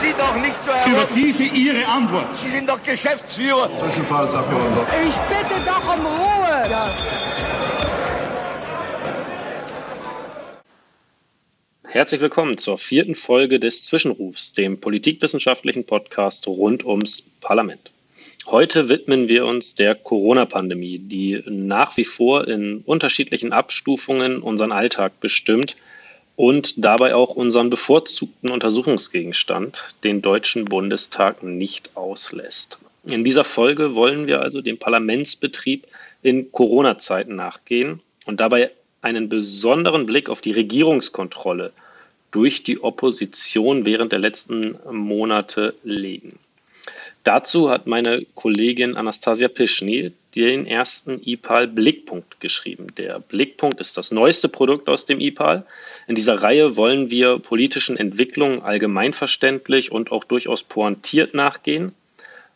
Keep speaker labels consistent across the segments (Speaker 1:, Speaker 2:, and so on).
Speaker 1: Sie doch nicht so
Speaker 2: Über diese Ihre Antwort.
Speaker 1: Sie sind doch Geschäftsführer.
Speaker 3: Zwischenfallsabgeordneter.
Speaker 4: Ich bitte doch um Ruhe. Ja.
Speaker 5: Herzlich willkommen zur vierten Folge des Zwischenrufs, dem politikwissenschaftlichen Podcast rund ums Parlament. Heute widmen wir uns der Corona-Pandemie, die nach wie vor in unterschiedlichen Abstufungen unseren Alltag bestimmt und dabei auch unseren bevorzugten Untersuchungsgegenstand, den Deutschen Bundestag, nicht auslässt. In dieser Folge wollen wir also dem Parlamentsbetrieb in Corona-Zeiten nachgehen und dabei einen besonderen Blick auf die Regierungskontrolle durch die Opposition während der letzten Monate legen. Dazu hat meine Kollegin Anastasia Pischny den ersten IPAL Blickpunkt geschrieben. Der Blickpunkt ist das neueste Produkt aus dem IPAL. In dieser Reihe wollen wir politischen Entwicklungen allgemeinverständlich und auch durchaus pointiert nachgehen.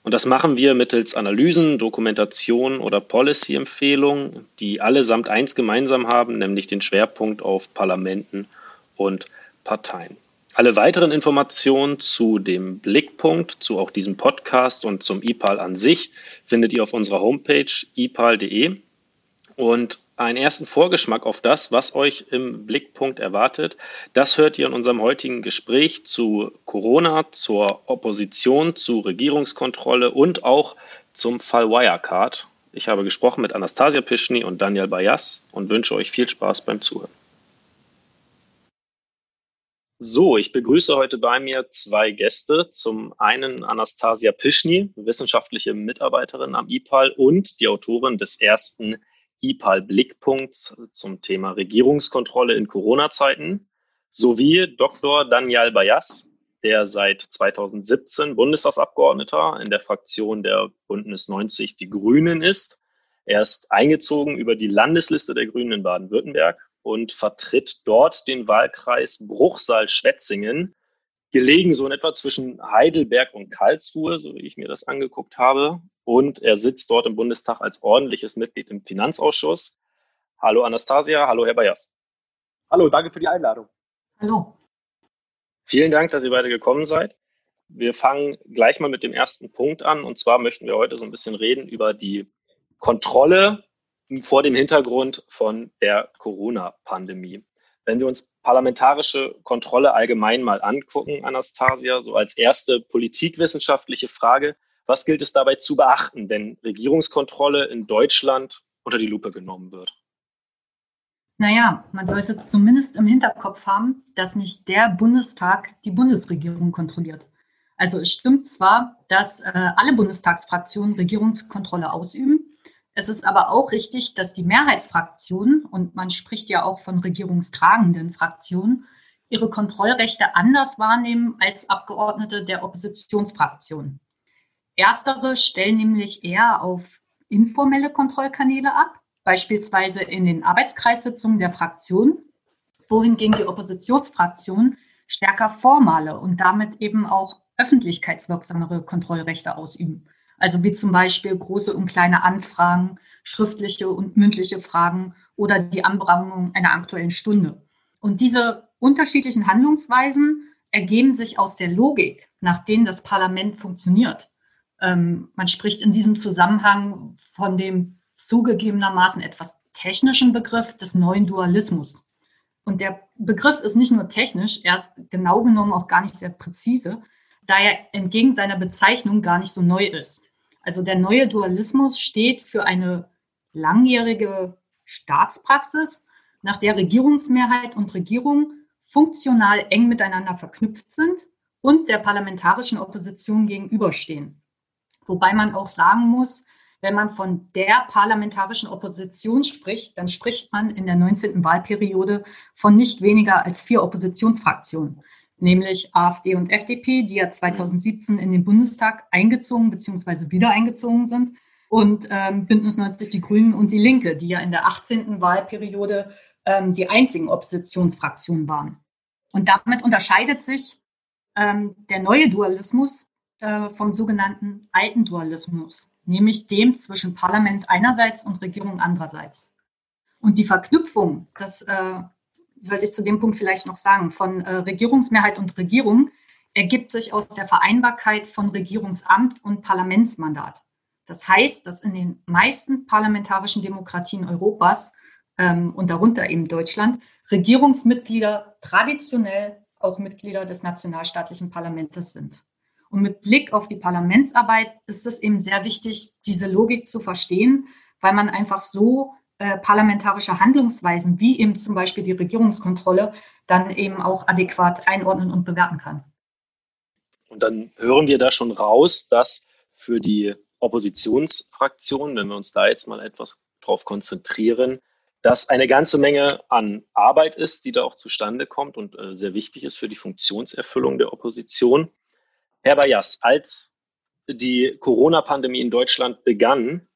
Speaker 5: Und das machen wir mittels Analysen, Dokumentation oder Policy-Empfehlungen, die allesamt eins gemeinsam haben, nämlich den Schwerpunkt auf Parlamenten und Parteien. Alle weiteren Informationen zu dem Blickpunkt, zu auch diesem Podcast und zum IPAL an sich findet ihr auf unserer Homepage ipal.de. Und einen ersten Vorgeschmack auf das, was euch im Blickpunkt erwartet, das hört ihr in unserem heutigen Gespräch zu Corona, zur Opposition, zu Regierungskontrolle und auch zum Fall Wirecard. Ich habe gesprochen mit Anastasia Pischny und Daniel Bayas und wünsche euch viel Spaß beim Zuhören. So, ich begrüße heute bei mir zwei Gäste. Zum einen Anastasia Pischny, wissenschaftliche Mitarbeiterin am IPAL und die Autorin des ersten IPAL-Blickpunkts zum Thema Regierungskontrolle in Corona-Zeiten, sowie Dr. Daniel Bayas, der seit 2017 Bundestagsabgeordneter in der Fraktion der Bündnis 90 Die Grünen ist. Er ist eingezogen über die Landesliste der Grünen in Baden-Württemberg und vertritt dort den Wahlkreis Bruchsal-Schwetzingen, gelegen so in etwa zwischen Heidelberg und Karlsruhe, so wie ich mir das angeguckt habe. Und er sitzt dort im Bundestag als ordentliches Mitglied im Finanzausschuss. Hallo Anastasia, hallo Herr Bayers.
Speaker 6: Hallo, danke für die Einladung.
Speaker 7: Hallo.
Speaker 5: Vielen Dank, dass ihr beide gekommen seid. Wir fangen gleich mal mit dem ersten Punkt an. Und zwar möchten wir heute so ein bisschen reden über die Kontrolle vor dem Hintergrund von der Corona-Pandemie. Wenn wir uns parlamentarische Kontrolle allgemein mal angucken, Anastasia, so als erste politikwissenschaftliche Frage, was gilt es dabei zu beachten, wenn Regierungskontrolle in Deutschland unter die Lupe genommen wird?
Speaker 7: Naja, man sollte zumindest im Hinterkopf haben, dass nicht der Bundestag die Bundesregierung kontrolliert. Also es stimmt zwar, dass äh, alle Bundestagsfraktionen Regierungskontrolle ausüben, es ist aber auch richtig, dass die Mehrheitsfraktionen, und man spricht ja auch von regierungstragenden Fraktionen, ihre Kontrollrechte anders wahrnehmen als Abgeordnete der Oppositionsfraktionen. Erstere stellen nämlich eher auf informelle Kontrollkanäle ab, beispielsweise in den Arbeitskreissitzungen der Fraktion, wohingegen die Oppositionsfraktionen stärker formale und damit eben auch öffentlichkeitswirksamere Kontrollrechte ausüben. Also wie zum Beispiel große und kleine Anfragen, schriftliche und mündliche Fragen oder die Anbringung einer aktuellen Stunde. Und diese unterschiedlichen Handlungsweisen ergeben sich aus der Logik, nach denen das Parlament funktioniert. Ähm, man spricht in diesem Zusammenhang von dem zugegebenermaßen etwas technischen Begriff des neuen Dualismus. Und der Begriff ist nicht nur technisch, er ist genau genommen auch gar nicht sehr präzise, da er entgegen seiner Bezeichnung gar nicht so neu ist. Also der neue Dualismus steht für eine langjährige Staatspraxis, nach der Regierungsmehrheit und Regierung funktional eng miteinander verknüpft sind und der parlamentarischen Opposition gegenüberstehen. Wobei man auch sagen muss, wenn man von der parlamentarischen Opposition spricht, dann spricht man in der 19. Wahlperiode von nicht weniger als vier Oppositionsfraktionen nämlich AfD und FDP, die ja 2017 in den Bundestag eingezogen bzw. wieder eingezogen sind. Und ähm, Bündnis 90 Die Grünen und die Linke, die ja in der 18. Wahlperiode ähm, die einzigen Oppositionsfraktionen waren. Und damit unterscheidet sich ähm, der neue Dualismus äh, vom sogenannten alten Dualismus, nämlich dem zwischen Parlament einerseits und Regierung andererseits. Und die Verknüpfung, das äh, sollte ich zu dem Punkt vielleicht noch sagen, von äh, Regierungsmehrheit und Regierung ergibt sich aus der Vereinbarkeit von Regierungsamt und Parlamentsmandat. Das heißt, dass in den meisten parlamentarischen Demokratien Europas ähm, und darunter eben Deutschland Regierungsmitglieder traditionell auch Mitglieder des nationalstaatlichen Parlaments sind. Und mit Blick auf die Parlamentsarbeit ist es eben sehr wichtig, diese Logik zu verstehen, weil man einfach so äh, parlamentarische Handlungsweisen, wie eben zum Beispiel die Regierungskontrolle, dann eben auch adäquat einordnen und bewerten kann.
Speaker 5: Und dann hören wir da schon raus, dass für die Oppositionsfraktion, wenn wir uns da jetzt mal etwas drauf konzentrieren, dass eine ganze Menge an Arbeit ist, die da auch zustande kommt und äh, sehr wichtig ist für die Funktionserfüllung der Opposition. Herr Bayas, als die Corona-Pandemie in Deutschland begann,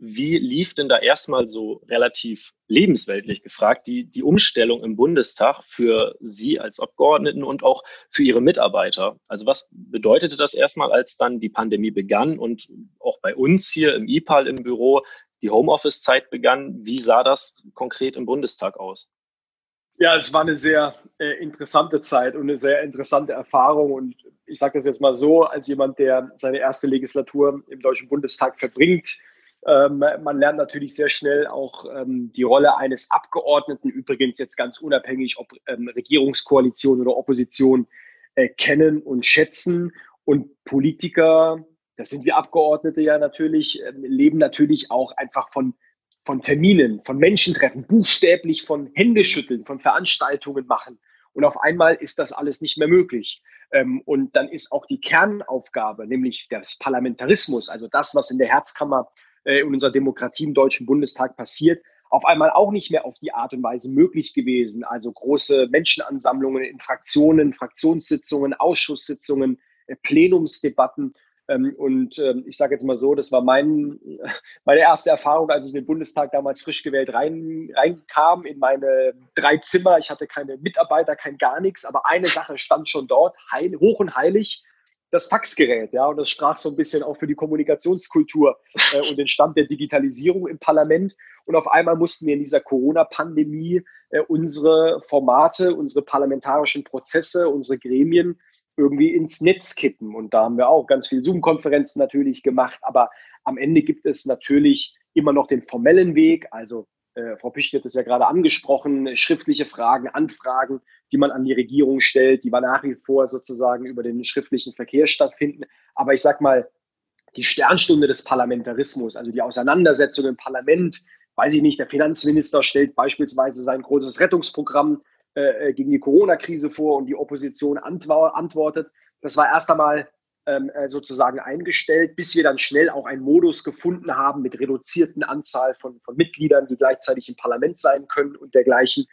Speaker 5: wie lief denn da erstmal so relativ lebensweltlich gefragt die, die Umstellung im Bundestag für Sie als Abgeordneten und auch für Ihre Mitarbeiter? Also was bedeutete das erstmal, als dann die Pandemie begann und auch bei uns hier im IPAL im Büro die Homeoffice-Zeit begann? Wie sah das konkret im Bundestag aus?
Speaker 6: Ja, es war eine sehr äh, interessante Zeit und eine sehr interessante Erfahrung. Und ich sage das jetzt mal so, als jemand, der seine erste Legislatur im Deutschen Bundestag verbringt, man lernt natürlich sehr schnell auch ähm, die Rolle eines Abgeordneten, übrigens jetzt ganz unabhängig, ob ähm, Regierungskoalition oder Opposition, äh, kennen und schätzen. Und Politiker, das sind wir Abgeordnete ja natürlich, leben natürlich auch einfach von, von Terminen, von Menschentreffen, buchstäblich von Händeschütteln, von Veranstaltungen machen. Und auf einmal ist das alles nicht mehr möglich. Ähm, und dann ist auch die Kernaufgabe, nämlich des Parlamentarismus, also das, was in der Herzkammer äh, in unserer Demokratie im Deutschen Bundestag passiert, auf einmal auch nicht mehr auf die Art und Weise möglich gewesen. Also große Menschenansammlungen in Fraktionen, Fraktionssitzungen, Ausschusssitzungen, äh, Plenumsdebatten. Ähm, und ähm, ich sage jetzt mal so, das war mein, meine erste Erfahrung, als ich in den Bundestag damals frisch gewählt rein, reinkam, in meine drei Zimmer. Ich hatte keine Mitarbeiter, kein gar nichts, aber eine Sache stand schon dort, heil, hoch und heilig das Faxgerät, ja, und das sprach so ein bisschen auch für die Kommunikationskultur äh, und den Stand der Digitalisierung im Parlament. Und auf einmal mussten wir in dieser Corona-Pandemie äh, unsere Formate, unsere parlamentarischen Prozesse, unsere Gremien irgendwie ins Netz kippen. Und da haben wir auch ganz viele Zoom-Konferenzen natürlich gemacht. Aber am Ende gibt es natürlich immer noch den formellen Weg, also äh, Frau Picht hat es ja gerade angesprochen, schriftliche Fragen, Anfragen, die man an die Regierung stellt, die man nach wie vor sozusagen über den schriftlichen Verkehr stattfinden. Aber ich sag mal, die Sternstunde des Parlamentarismus, also die Auseinandersetzung im Parlament, weiß ich nicht, der Finanzminister stellt beispielsweise sein großes Rettungsprogramm äh, äh gegen die Corona-Krise vor und die Opposition antwortet. Das war erst einmal ähm, äh, sozusagen eingestellt, bis wir dann schnell auch einen Modus gefunden haben mit reduzierten Anzahl von, von Mitgliedern, die gleichzeitig im Parlament sein können und dergleichen,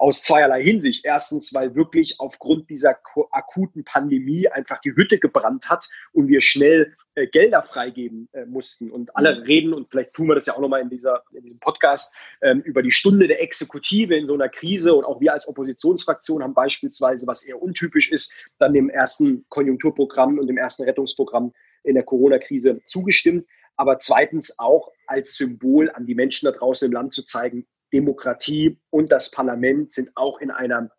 Speaker 6: aus zweierlei Hinsicht. Erstens, weil wirklich aufgrund dieser akuten Pandemie einfach die Hütte gebrannt hat und wir schnell äh, Gelder freigeben äh, mussten. Und alle mhm. reden, und vielleicht tun wir das ja auch nochmal in, dieser, in diesem Podcast, ähm, über die Stunde der Exekutive in so einer Krise. Und auch wir als Oppositionsfraktion haben beispielsweise, was eher untypisch ist, dann dem ersten Konjunkturprogramm und dem ersten Rettungsprogramm in der Corona-Krise zugestimmt. Aber zweitens auch als Symbol an die Menschen da draußen im Land zu zeigen, Demokratie und das Parlament sind auch in einer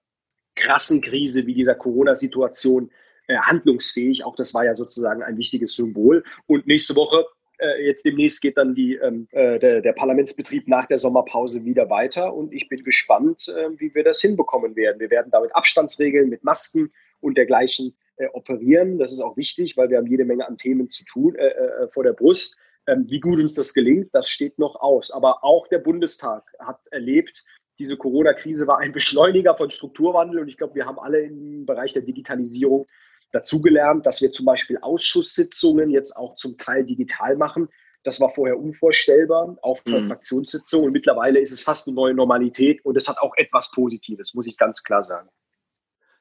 Speaker 6: krassen Krise wie dieser Corona-Situation äh, handlungsfähig. Auch das war ja sozusagen ein wichtiges Symbol. Und nächste Woche, äh, jetzt demnächst, geht dann die, ähm, äh, der, der, Parlamentsbetrieb nach der Sommerpause wieder weiter. Und ich bin gespannt, äh, wie wir das hinbekommen werden. Wir werden damit Abstandsregeln, mit Masken und dergleichen äh, operieren. Das ist auch wichtig, weil wir haben jede Menge an Themen zu tun äh, vor der Brust. Ähm, wie gut uns das gelingt, das steht noch aus. Aber auch der Bundestag hat erlebt, diese Corona-Krise war ein Beschleuniger von Strukturwandel. Und ich glaube, wir haben alle im Bereich der Digitalisierung dazugelernt, dass wir zum Beispiel Ausschusssitzungen jetzt auch zum Teil digital machen. Das war vorher unvorstellbar, auch für mhm. Fraktionssitzungen. Und mittlerweile ist es fast eine neue Normalität und es hat auch etwas Positives, muss ich ganz klar sagen.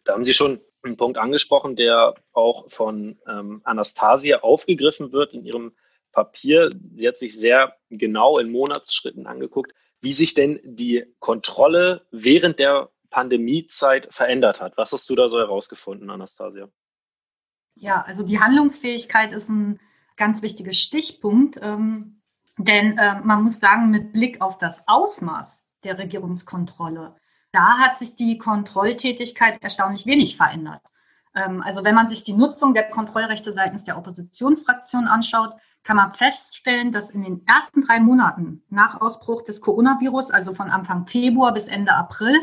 Speaker 5: Da haben Sie schon einen Punkt angesprochen, der auch von ähm, Anastasia aufgegriffen wird in ihrem Papier. Sie hat sich sehr genau in Monatsschritten angeguckt, wie sich denn die Kontrolle während der Pandemiezeit verändert hat. Was hast du da so herausgefunden, Anastasia?
Speaker 7: Ja, also die Handlungsfähigkeit ist ein ganz wichtiger Stichpunkt, ähm, denn äh, man muss sagen, mit Blick auf das Ausmaß der Regierungskontrolle, da hat sich die Kontrolltätigkeit erstaunlich wenig verändert. Ähm, also wenn man sich die Nutzung der Kontrollrechte seitens der Oppositionsfraktion anschaut, kann man feststellen, dass in den ersten drei Monaten nach Ausbruch des Coronavirus, also von Anfang Februar bis Ende April,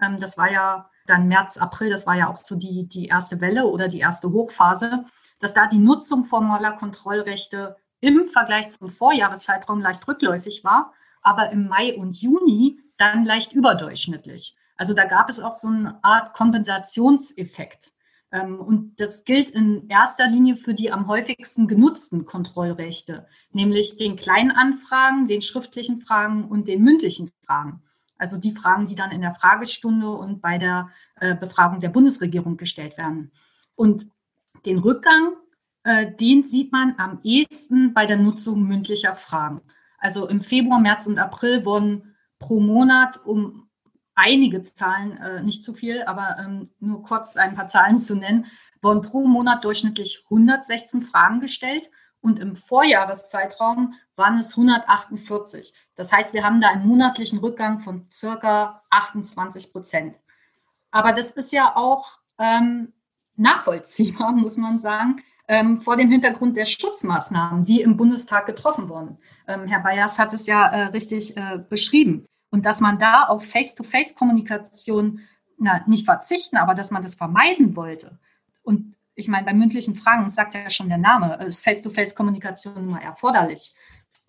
Speaker 7: ähm, das war ja dann März, April, das war ja auch so die, die erste Welle oder die erste Hochphase, dass da die Nutzung formaler Kontrollrechte im Vergleich zum Vorjahreszeitraum leicht rückläufig war, aber im Mai und Juni dann leicht überdurchschnittlich. Also da gab es auch so eine Art Kompensationseffekt. Ähm, und das gilt in erster Linie für die am häufigsten genutzten Kontrollrechte, nämlich den kleinen Anfragen, den schriftlichen Fragen und den mündlichen Fragen. Also die Fragen, die dann in der Fragestunde und bei der äh, Befragung der Bundesregierung gestellt werden. Und den Rückgang, äh, den sieht man am ehesten bei der Nutzung mündlicher Fragen. Also im Februar, März und April wurden pro Monat um einige Zahlen, äh, nicht zu viel, aber ähm, nur kurz ein paar Zahlen zu nennen, wurden pro Monat durchschnittlich 116 Fragen gestellt und im Vorjahreszeitraum waren es 148. Das heißt, wir haben da einen monatlichen Rückgang von circa 28 Prozent. Aber das ist ja auch ähm, nachvollziehbar, muss man sagen, ähm, vor dem Hintergrund der Schutzmaßnahmen, die im Bundestag getroffen wurden. Ähm, Herr Bayers hat es ja äh, richtig äh, beschrieben. Und dass man da auf Face-to-Face-Kommunikation nicht verzichten, aber dass man das vermeiden wollte. Und ich meine, bei mündlichen Fragen, sagt ja schon der Name, ist Face-to-Face-Kommunikation immer erforderlich.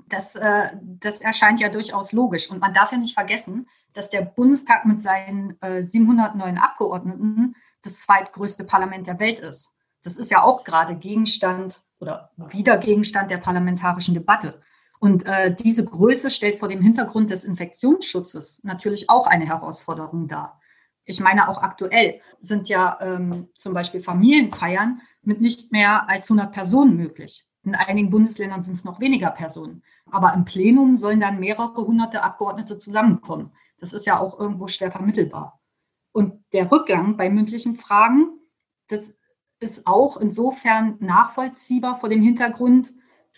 Speaker 7: Das, äh, das erscheint ja durchaus logisch. Und man darf ja nicht vergessen, dass der Bundestag mit seinen äh, 709 Abgeordneten das zweitgrößte Parlament der Welt ist. Das ist ja auch gerade Gegenstand oder wieder Gegenstand der parlamentarischen Debatte. Und äh, diese Größe stellt vor dem Hintergrund des Infektionsschutzes natürlich auch eine Herausforderung dar. Ich meine, auch aktuell sind ja ähm, zum Beispiel Familienfeiern mit nicht mehr als 100 Personen möglich. In einigen Bundesländern sind es noch weniger Personen. Aber im Plenum sollen dann mehrere hunderte Abgeordnete zusammenkommen. Das ist ja auch irgendwo schwer vermittelbar. Und der Rückgang bei mündlichen Fragen, das ist auch insofern nachvollziehbar vor dem Hintergrund,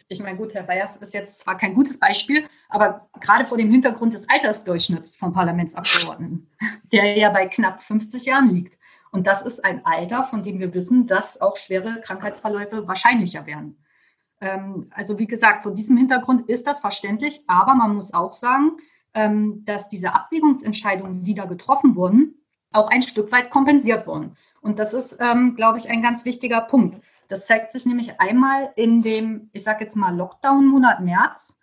Speaker 7: ich meine, gut, Herr Bayers ist jetzt zwar kein gutes Beispiel, aber gerade vor dem Hintergrund des Altersdurchschnitts von Parlamentsabgeordneten, der ja bei knapp 50 Jahren liegt. Und das ist ein Alter, von dem wir wissen, dass auch schwere Krankheitsverläufe wahrscheinlicher werden. Ähm, also wie gesagt, vor diesem Hintergrund ist das verständlich, aber man muss auch sagen, ähm, dass diese Abwägungsentscheidungen, die da getroffen wurden, auch ein Stück weit kompensiert wurden. Und das ist, ähm, glaube ich, ein ganz wichtiger Punkt. Das zeigt sich nämlich einmal in dem, ich sage jetzt mal, Lockdown-Monat März,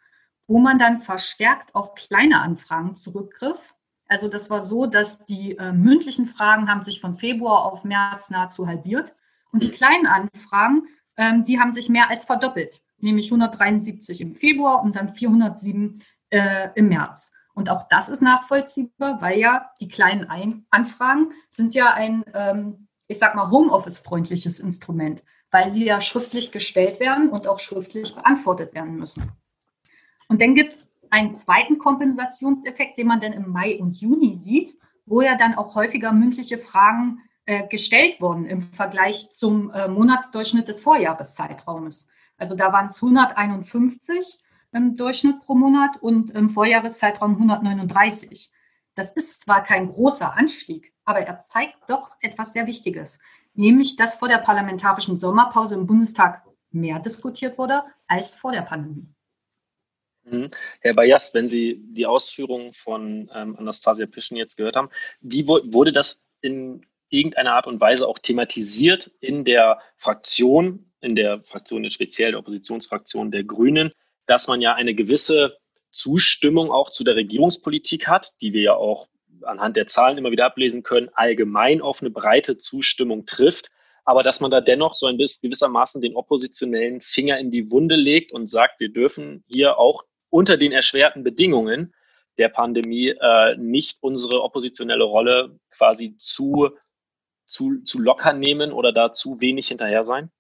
Speaker 7: wo man dann verstärkt auf kleine Anfragen zurückgriff. Also das war so, dass die äh, mündlichen Fragen haben sich von Februar auf März nahezu halbiert und die kleinen Anfragen, ähm, die haben sich mehr als verdoppelt, nämlich 173 im Februar und dann 407 äh, im März. Und auch das ist nachvollziehbar, weil ja die kleinen Ein Anfragen sind ja ein, ähm, ich sag mal, Homeoffice-freundliches Instrument weil sie ja schriftlich gestellt werden und auch schriftlich beantwortet werden müssen. Und dann gibt es einen zweiten Kompensationseffekt, den man dann im Mai und Juni sieht, wo ja dann auch häufiger mündliche Fragen äh, gestellt wurden im Vergleich zum äh, Monatsdurchschnitt des Vorjahreszeitraumes. Also da waren es 151 im Durchschnitt pro Monat und im Vorjahreszeitraum 139. Das ist zwar kein großer Anstieg, aber er zeigt doch etwas sehr Wichtiges nämlich dass vor der parlamentarischen Sommerpause im Bundestag mehr diskutiert wurde als vor der Pandemie.
Speaker 5: Mhm. Herr Bayas, wenn Sie die Ausführungen von ähm, Anastasia Pischen jetzt gehört haben, wie wurde das in irgendeiner Art und Weise auch thematisiert in der Fraktion, in der Fraktion, speziell der Oppositionsfraktion der Grünen, dass man ja eine gewisse Zustimmung auch zu der Regierungspolitik hat, die wir ja auch anhand der Zahlen immer wieder ablesen können, allgemein auf eine breite Zustimmung trifft, aber dass man da dennoch so ein bisschen gewissermaßen den oppositionellen Finger in die Wunde legt und sagt, wir dürfen hier auch unter den erschwerten Bedingungen der Pandemie äh, nicht unsere oppositionelle Rolle quasi zu, zu, zu locker nehmen oder da zu wenig hinterher sein?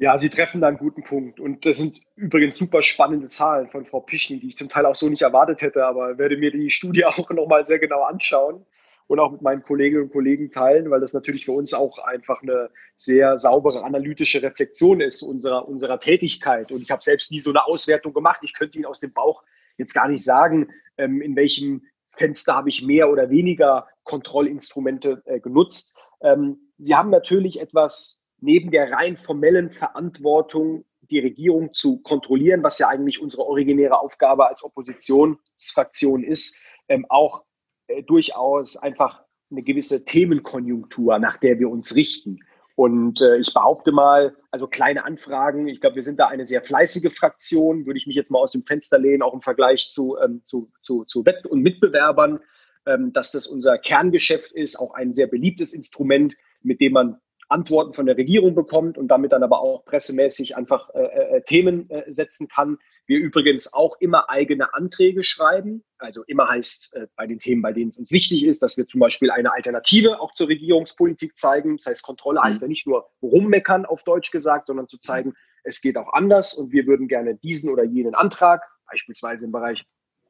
Speaker 6: Ja, Sie treffen da einen guten Punkt. Und das sind übrigens super spannende Zahlen von Frau Pischny, die ich zum Teil auch so nicht erwartet hätte, aber werde mir die Studie auch nochmal sehr genau anschauen und auch mit meinen Kolleginnen und Kollegen teilen, weil das natürlich für uns auch einfach eine sehr saubere analytische Reflexion ist unserer, unserer Tätigkeit. Und ich habe selbst nie so eine Auswertung gemacht. Ich könnte Ihnen aus dem Bauch jetzt gar nicht sagen, ähm, in welchem Fenster habe ich mehr oder weniger Kontrollinstrumente äh, genutzt. Ähm, sie haben natürlich etwas neben der rein formellen Verantwortung, die Regierung zu kontrollieren, was ja eigentlich unsere originäre Aufgabe als Oppositionsfraktion ist, ähm, auch äh, durchaus einfach eine gewisse Themenkonjunktur, nach der wir uns richten. Und äh, ich behaupte mal, also kleine Anfragen, ich glaube, wir sind da eine sehr fleißige Fraktion, würde ich mich jetzt mal aus dem Fenster lehnen, auch im Vergleich zu, ähm, zu, zu, zu Wett- und Mitbewerbern, ähm, dass das unser Kerngeschäft ist, auch ein sehr beliebtes Instrument, mit dem man Antworten von der Regierung bekommt und damit dann aber auch pressemäßig einfach äh, äh, äh, Themen äh, setzen kann. Wir übrigens auch immer eigene Anträge schreiben. Also immer heißt äh, bei den Themen, bei denen es uns wichtig ist, dass wir zum Beispiel eine Alternative auch zur Regierungspolitik zeigen. Das heißt, Kontrolle heißt mhm. ja nicht nur rummeckern auf Deutsch gesagt, sondern zu zeigen, es geht auch anders und wir würden gerne diesen oder jenen Antrag, beispielsweise im Bereich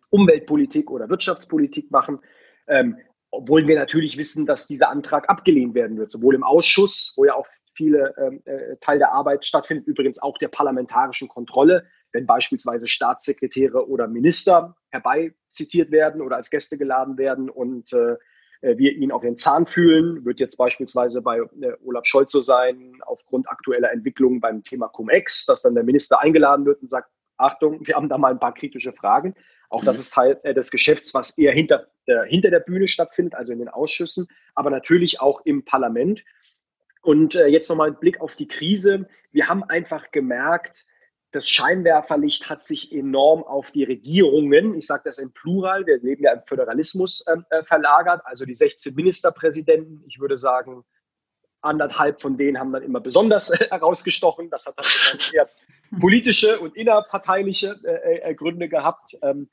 Speaker 6: Umweltpolitik oder Wirtschaftspolitik machen. Ähm, obwohl wir natürlich wissen, dass dieser Antrag abgelehnt werden wird, sowohl im Ausschuss, wo ja auch viele ähm, äh, Teil der Arbeit stattfindet, übrigens auch der parlamentarischen Kontrolle, wenn beispielsweise Staatssekretäre oder Minister herbeizitiert werden oder als Gäste geladen werden und äh, äh wir ihn auf den Zahn fühlen, wird jetzt beispielsweise bei äh, Olaf Scholz so sein, aufgrund aktueller Entwicklungen beim Thema Cum-Ex, dass dann der Minister eingeladen wird und sagt, Achtung, wir haben da mal ein paar kritische Fragen. Auch das mhm. ist Teil äh, des Geschäfts, was eher hinter der, hinter der Bühne stattfindet, also in den Ausschüssen, aber natürlich auch im Parlament. Und äh, jetzt nochmal ein Blick auf die Krise. Wir haben einfach gemerkt, das Scheinwerferlicht hat sich enorm auf die Regierungen, ich sage das im Plural, wir leben ja im Föderalismus, ähm, äh, verlagert. Also die 16 Ministerpräsidenten, ich würde sagen, anderthalb von denen haben dann immer besonders äh, herausgestochen. Das hat dann eher politische und innerparteiliche äh, äh, Gründe gehabt. Ähm,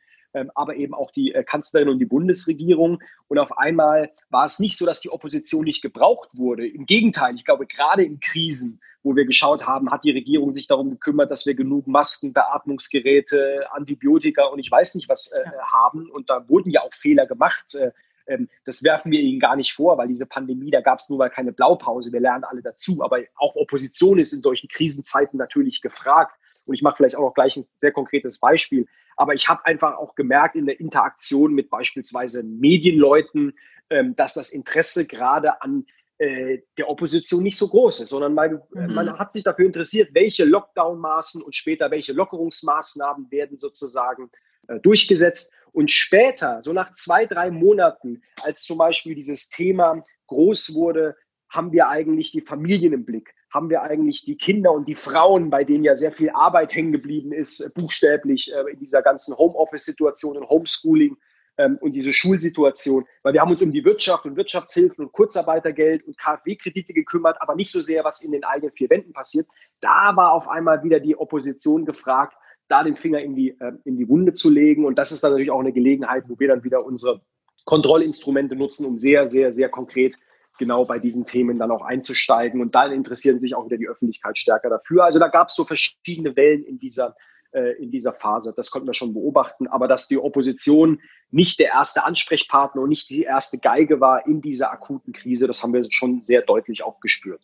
Speaker 6: aber eben auch die äh, Kanzlerin und die Bundesregierung. Und auf einmal war es nicht so, dass die Opposition nicht gebraucht wurde. Im Gegenteil, ich glaube, gerade in Krisen, wo wir geschaut haben, hat die Regierung sich darum gekümmert, dass wir genug Masken, Beatmungsgeräte, Antibiotika und ich weiß nicht was äh, haben. Und da wurden ja auch Fehler gemacht. Äh, ähm, das werfen wir ihnen gar nicht vor, weil diese Pandemie, da gab es nur mal keine Blaupause. Wir lernen alle dazu. Aber auch Opposition ist in solchen Krisenzeiten natürlich gefragt. Und ich mache vielleicht auch noch gleich ein sehr konkretes Beispiel. Aber ich habe einfach auch gemerkt in der Interaktion mit beispielsweise Medienleuten, ähm, dass das Interesse gerade an äh, der Opposition nicht so groß ist, sondern man, mhm. man hat sich dafür interessiert, welche Lockdown-Maßen und später welche Lockerungsmaßnahmen werden sozusagen äh, durchgesetzt. Und später, so nach zwei, drei Monaten, als zum Beispiel dieses Thema groß wurde, haben wir eigentlich die Familien im Blick haben wir eigentlich die Kinder und die Frauen, bei denen ja sehr viel Arbeit hängen geblieben ist, äh, buchstäblich äh, in dieser ganzen Homeoffice-Situation und Homeschooling ähm, und diese Schulsituation. Weil wir haben uns um die Wirtschaft und Wirtschaftshilfen und Kurzarbeitergeld und KfW-Kredite gekümmert, aber nicht so sehr, was in den eigenen vier Wänden passiert. Da war auf einmal wieder die Opposition gefragt, da den Finger in die, äh, in die Wunde zu legen. Und das ist dann natürlich auch eine Gelegenheit, wo wir dann wieder unsere Kontrollinstrumente nutzen, um sehr, sehr, sehr konkret genau bei diesen Themen dann auch einzusteigen. Und dann interessieren sich auch wieder die Öffentlichkeit stärker dafür. Also da gab es so verschiedene Wellen in dieser, äh, in dieser Phase. Das konnten wir schon beobachten. Aber dass die Opposition nicht der erste Ansprechpartner und nicht die erste Geige war in dieser akuten Krise, das haben wir schon sehr deutlich auch gespürt.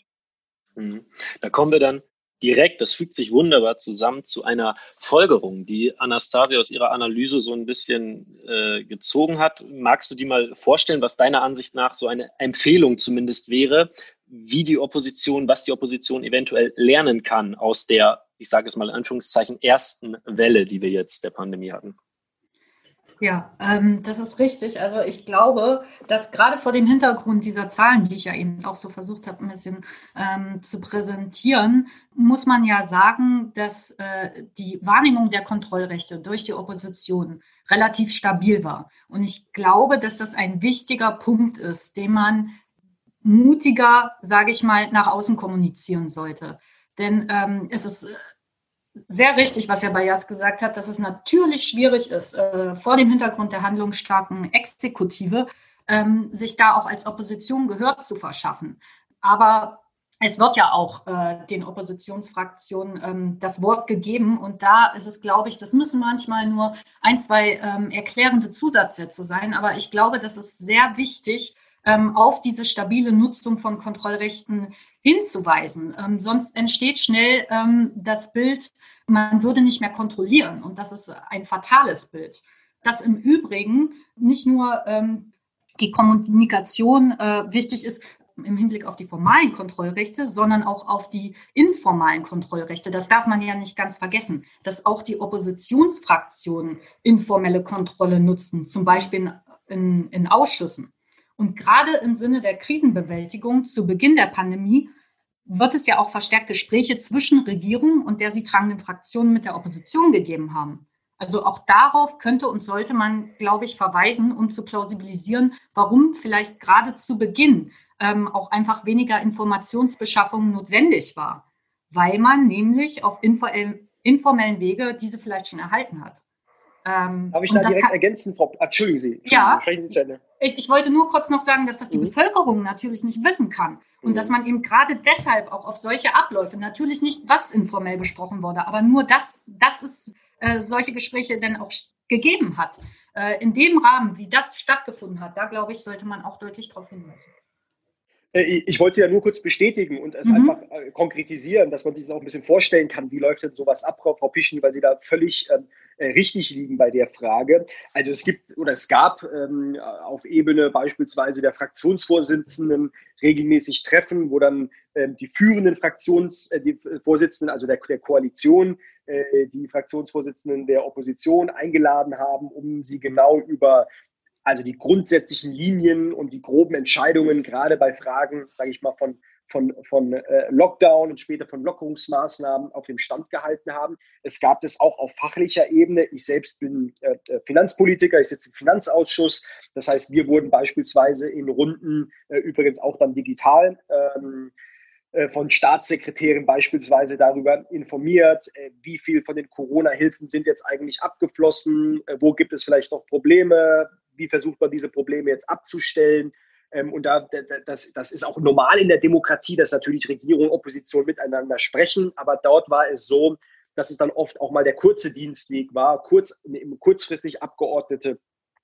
Speaker 5: Mhm. Da kommen wir dann direkt, das fügt sich wunderbar zusammen zu einer Folgerung, die Anastasia aus ihrer Analyse so ein bisschen äh, gezogen hat. Magst du die mal vorstellen, was deiner Ansicht nach so eine Empfehlung zumindest wäre, wie die Opposition, was die Opposition eventuell lernen kann aus der, ich sage es mal in Anführungszeichen, ersten Welle, die wir jetzt der Pandemie hatten?
Speaker 7: Ja, ähm, das ist richtig. Also ich glaube, dass gerade vor dem Hintergrund dieser Zahlen, die ich ja eben auch so versucht habe, ein bisschen ähm, zu präsentieren, muss man ja sagen, dass äh, die Wahrnehmung der Kontrollrechte durch die Opposition relativ stabil war. Und ich glaube, dass das ein wichtiger Punkt ist, den man mutiger, sage ich mal, nach außen kommunizieren sollte. Denn ähm, es ist sehr richtig, was Herr Bayas gesagt hat, dass es natürlich schwierig ist, äh, vor dem Hintergrund der handlungsstarken Exekutive, ähm, sich da auch als Opposition Gehör zu verschaffen. Aber es wird ja auch äh, den Oppositionsfraktionen ähm, das Wort gegeben. Und da ist es, glaube ich, das müssen manchmal nur ein, zwei ähm, erklärende Zusatzsätze sein. Aber ich glaube, das ist sehr wichtig, ähm, auf diese stabile Nutzung von Kontrollrechten hinzuweisen. Ähm, sonst entsteht schnell ähm, das Bild, man würde nicht mehr kontrollieren. Und das ist ein fatales Bild. Dass im Übrigen nicht nur ähm, die Kommunikation äh, wichtig ist, im Hinblick auf die formalen Kontrollrechte, sondern auch auf die informalen Kontrollrechte. Das darf man ja nicht ganz vergessen, dass auch die Oppositionsfraktionen informelle Kontrolle nutzen, zum Beispiel in, in Ausschüssen. Und gerade im Sinne der Krisenbewältigung zu Beginn der Pandemie wird es ja auch verstärkt Gespräche zwischen Regierung und der sie tragenden Fraktionen mit der Opposition gegeben haben. Also auch darauf könnte und sollte man, glaube ich, verweisen, um zu plausibilisieren, warum vielleicht gerade zu Beginn ähm, auch einfach weniger Informationsbeschaffung notwendig war, weil man nämlich auf informellen Wege diese vielleicht schon erhalten hat.
Speaker 6: Ähm, Darf ich da direkt kann, ergänzen, Frau? Entschuldigen Sie. Entschuldigen,
Speaker 7: ja, Sie ich, ich, wollte nur kurz noch sagen, dass das die mhm. Bevölkerung natürlich nicht wissen kann. Und mhm. dass man eben gerade deshalb auch auf solche Abläufe, natürlich nicht, was informell besprochen wurde, aber nur, dass, dass es äh, solche Gespräche denn auch gegeben hat. Äh, in dem Rahmen, wie das stattgefunden hat, da glaube ich, sollte man auch deutlich darauf hinweisen.
Speaker 6: Äh, ich wollte Sie ja nur kurz bestätigen und es mhm. einfach äh, konkretisieren, dass man sich das auch ein bisschen vorstellen kann, wie läuft denn sowas ab, Frau Pischen, weil Sie da völlig ähm, äh, richtig liegen bei der Frage. Also es gibt oder es gab ähm, auf Ebene beispielsweise der Fraktionsvorsitzenden regelmäßig Treffen, wo dann ähm, die führenden Fraktionsvorsitzenden, äh, also der, der Koalition, äh, die Fraktionsvorsitzenden der Opposition eingeladen haben, um sie genau über also die grundsätzlichen Linien und die groben Entscheidungen, gerade bei Fragen, sage ich mal, von, von, von äh, Lockdown und später von Lockerungsmaßnahmen auf dem Stand gehalten haben. Es gab das auch auf fachlicher Ebene. Ich selbst bin äh, äh Finanzpolitiker, ich sitze im Finanzausschuss. Das heißt, wir wurden beispielsweise in Runden, äh, übrigens auch dann digital, ähm, äh, von Staatssekretären beispielsweise darüber informiert, äh, wie viel von den Corona-Hilfen sind jetzt eigentlich abgeflossen, wo gibt es vielleicht noch Probleme, wie versucht man diese Probleme jetzt abzustellen. Ähm, und da, das, das ist auch normal in der Demokratie, dass natürlich Regierung und Opposition miteinander sprechen. Aber dort war es so, dass es dann oft auch mal der kurze Dienstweg war, kurz, kurzfristig Abgeordnete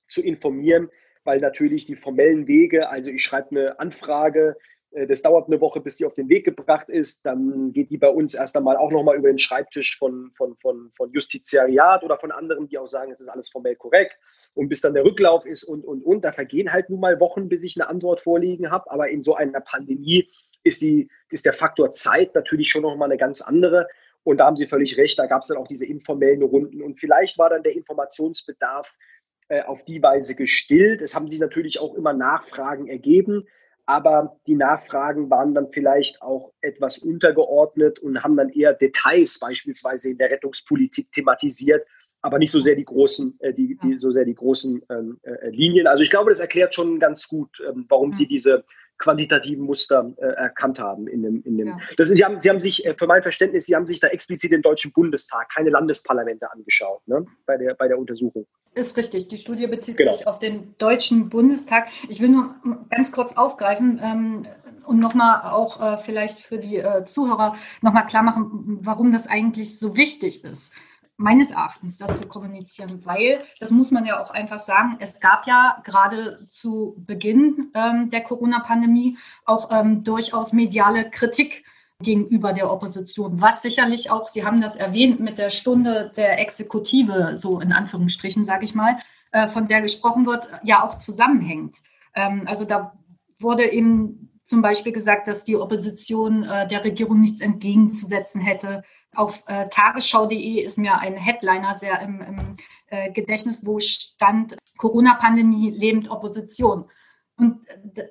Speaker 6: zu informieren, weil natürlich die formellen Wege, also ich schreibe eine Anfrage, das dauert eine Woche, bis die auf den Weg gebracht ist. Dann geht die bei uns erst einmal auch nochmal über den Schreibtisch von, von, von, von Justiziariat oder von anderen, die auch sagen, es ist alles formell korrekt. Und bis dann der Rücklauf ist und, und, und. Da vergehen halt nun mal Wochen, bis ich eine Antwort vorliegen habe. Aber in so einer Pandemie ist, die, ist der Faktor Zeit natürlich schon nochmal eine ganz andere. Und da haben Sie völlig recht, da gab es dann auch diese informellen Runden. Und vielleicht war dann der Informationsbedarf äh, auf die Weise gestillt. Es haben sich natürlich auch immer Nachfragen ergeben aber die Nachfragen waren dann vielleicht auch etwas untergeordnet und haben dann eher Details beispielsweise in der Rettungspolitik thematisiert, aber nicht so sehr die großen, äh, die, die, so sehr die großen ähm, äh, Linien. Also ich glaube, das erklärt schon ganz gut, ähm, warum Sie diese quantitativen Muster äh, erkannt haben in dem, in dem. Ja. Das ist, Sie haben, Sie haben sich, äh, für mein Verständnis, Sie haben sich da explizit den Deutschen Bundestag, keine Landesparlamente angeschaut, ne, bei der, bei der Untersuchung.
Speaker 7: Ist richtig. Die Studie bezieht genau. sich auf den Deutschen Bundestag. Ich will nur ganz kurz aufgreifen ähm, und nochmal auch äh, vielleicht für die äh, Zuhörer nochmal klar machen, warum das eigentlich so wichtig ist meines Erachtens das zu kommunizieren, weil, das muss man ja auch einfach sagen, es gab ja gerade zu Beginn ähm, der Corona-Pandemie auch ähm, durchaus mediale Kritik gegenüber der Opposition, was sicherlich auch, Sie haben das erwähnt, mit der Stunde der Exekutive, so in Anführungsstrichen, sage ich mal, äh, von der gesprochen wird, ja auch zusammenhängt. Ähm, also da wurde eben zum Beispiel gesagt, dass die Opposition äh, der Regierung nichts entgegenzusetzen hätte. Auf äh, tagesschau.de ist mir ein Headliner sehr im, im äh, Gedächtnis, wo stand Corona-Pandemie lebend Opposition. Und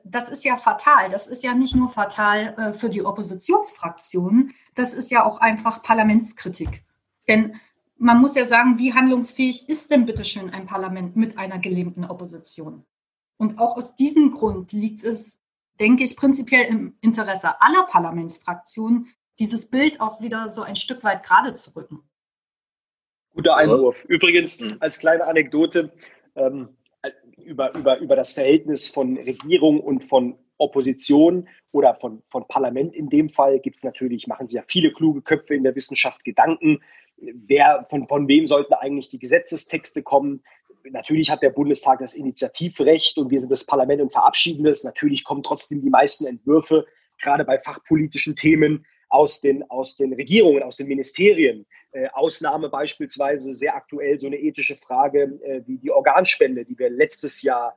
Speaker 7: das ist ja fatal. Das ist ja nicht nur fatal äh, für die Oppositionsfraktionen, das ist ja auch einfach Parlamentskritik. Denn man muss ja sagen, wie handlungsfähig ist denn bitteschön ein Parlament mit einer gelähmten Opposition? Und auch aus diesem Grund liegt es, denke ich, prinzipiell im Interesse aller Parlamentsfraktionen, dieses Bild auch wieder so ein Stück weit gerade zu rücken.
Speaker 6: Guter Einwurf. Übrigens, hm. als kleine Anekdote, ähm, über, über, über das Verhältnis von Regierung und von Opposition oder von, von Parlament in dem Fall gibt es natürlich, machen sich ja viele kluge Köpfe in der Wissenschaft Gedanken, wer, von, von wem sollten eigentlich die Gesetzestexte kommen. Natürlich hat der Bundestag das Initiativrecht und wir sind das Parlament und verabschieden es. Natürlich kommen trotzdem die meisten Entwürfe, gerade bei fachpolitischen Themen, aus den, aus den Regierungen, aus den Ministerien. Äh, Ausnahme beispielsweise sehr aktuell so eine ethische Frage äh, wie die Organspende, die wir letztes Jahr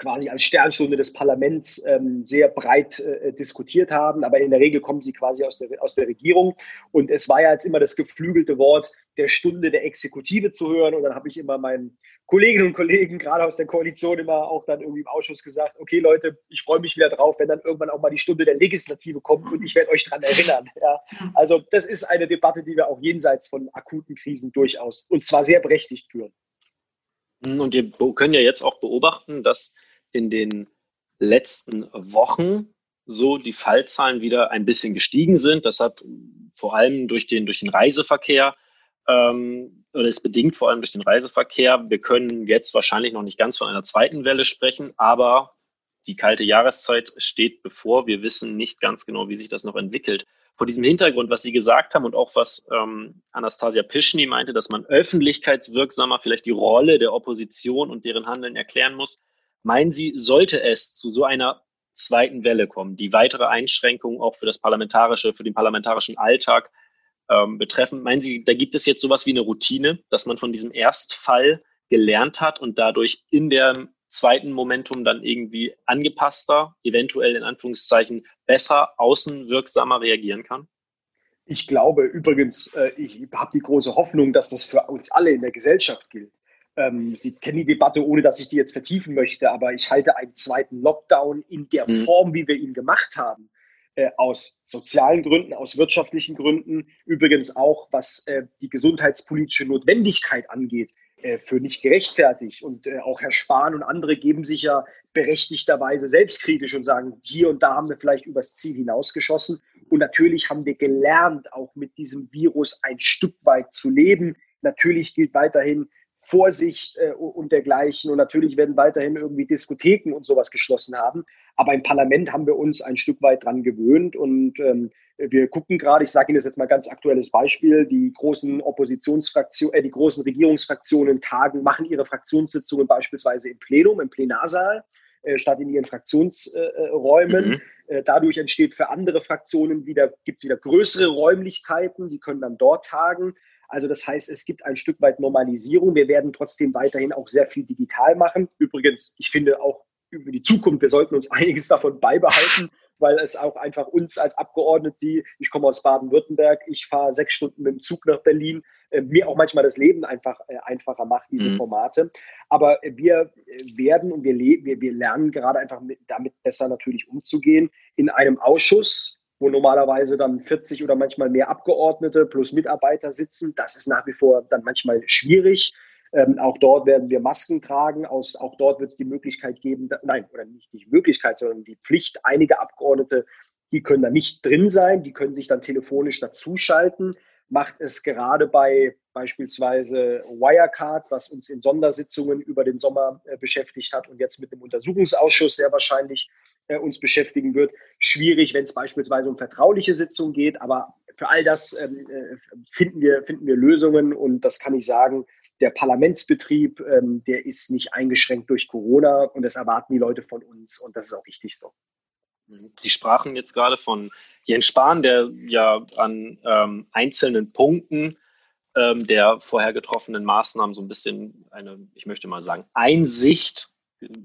Speaker 6: quasi als Sternstunde des Parlaments ähm, sehr breit äh, diskutiert haben. Aber in der Regel kommen sie quasi aus der, aus der Regierung. Und es war ja jetzt immer das geflügelte Wort der Stunde der Exekutive zu hören. Und dann habe ich immer meinen Kolleginnen und Kollegen, gerade aus der Koalition, immer auch dann irgendwie im Ausschuss gesagt, okay Leute, ich freue mich wieder drauf, wenn dann irgendwann auch mal die Stunde der Legislative kommt und ich werde euch daran erinnern. Ja. Also das ist eine Debatte, die wir auch jenseits von akuten Krisen durchaus und zwar sehr berechtigt führen.
Speaker 5: Und wir können ja jetzt auch beobachten, dass in den letzten Wochen so die Fallzahlen wieder ein bisschen gestiegen sind. Das hat vor allem durch den, durch den Reiseverkehr ähm, oder ist bedingt vor allem durch den Reiseverkehr. Wir können jetzt wahrscheinlich noch nicht ganz von einer zweiten Welle sprechen, aber die kalte Jahreszeit steht bevor. Wir wissen nicht ganz genau, wie sich das noch entwickelt. Vor diesem Hintergrund, was Sie gesagt haben und auch was ähm, Anastasia Pischny meinte, dass man öffentlichkeitswirksamer vielleicht die Rolle der Opposition und deren Handeln erklären muss, Meinen Sie, sollte es zu so einer zweiten Welle kommen, die weitere Einschränkungen auch für das parlamentarische, für den parlamentarischen Alltag ähm, betreffen? Meinen Sie, da gibt es jetzt sowas wie eine Routine, dass man von diesem Erstfall gelernt hat und dadurch in der zweiten Momentum dann irgendwie angepasster, eventuell in Anführungszeichen besser, außenwirksamer reagieren kann?
Speaker 6: Ich glaube übrigens, äh, ich habe die große Hoffnung, dass das für uns alle in der Gesellschaft gilt. Ähm, Sie kennen die Debatte, ohne dass ich die jetzt vertiefen möchte, aber ich halte einen zweiten Lockdown in der mhm. Form, wie wir ihn gemacht haben, äh, aus sozialen Gründen, aus wirtschaftlichen Gründen, übrigens auch was äh, die gesundheitspolitische Notwendigkeit angeht, äh, für nicht gerechtfertigt. Und äh, auch Herr Spahn und andere geben sich ja berechtigterweise selbstkritisch und sagen, hier und da haben wir vielleicht übers Ziel hinausgeschossen. Und natürlich haben wir gelernt, auch mit diesem Virus ein Stück weit zu leben. Natürlich gilt weiterhin, Vorsicht äh, und dergleichen. Und natürlich werden weiterhin irgendwie Diskotheken und sowas geschlossen haben. Aber im Parlament haben wir uns ein Stück weit dran gewöhnt und ähm, wir gucken gerade, ich sage Ihnen das jetzt mal ganz aktuelles Beispiel, die großen Oppositionsfraktionen, äh, die großen Regierungsfraktionen tagen, machen ihre Fraktionssitzungen beispielsweise im Plenum, im Plenarsaal, äh, statt in ihren Fraktionsräumen. Mhm. Äh, dadurch entsteht für andere Fraktionen wieder, gibt es wieder größere Räumlichkeiten, die können dann dort tagen. Also das heißt, es gibt ein Stück weit Normalisierung. Wir werden trotzdem weiterhin auch sehr viel digital machen. Übrigens, ich finde auch über die Zukunft, wir sollten uns einiges davon beibehalten, weil es auch einfach uns als Abgeordnete, die, ich komme aus Baden-Württemberg, ich fahre sechs Stunden mit dem Zug nach Berlin, äh, mir auch manchmal das Leben einfach äh, einfacher macht, diese mhm. Formate. Aber wir werden und wir, wir, wir lernen gerade einfach mit, damit besser natürlich umzugehen. In einem Ausschuss, wo normalerweise dann 40 oder manchmal mehr Abgeordnete plus Mitarbeiter sitzen. Das ist nach wie vor dann manchmal schwierig. Ähm, auch dort werden wir Masken tragen. Aus, auch dort wird es die Möglichkeit geben, da, nein, oder nicht die Möglichkeit, sondern die Pflicht, einige Abgeordnete, die können da nicht drin sein, die können sich dann telefonisch dazuschalten. Macht es gerade bei beispielsweise Wirecard, was uns in Sondersitzungen über den Sommer äh, beschäftigt hat und jetzt mit dem Untersuchungsausschuss sehr wahrscheinlich äh, uns beschäftigen wird. Schwierig, wenn es beispielsweise um vertrauliche Sitzungen geht, aber für all das ähm, äh, finden, wir, finden wir Lösungen und das kann ich sagen, der Parlamentsbetrieb, ähm, der ist nicht eingeschränkt durch Corona und das erwarten die Leute von uns und das ist auch richtig so.
Speaker 5: Sie sprachen jetzt gerade von Jens Spahn, der ja an ähm, einzelnen Punkten ähm, der vorher getroffenen Maßnahmen so ein bisschen eine, ich möchte mal sagen, Einsicht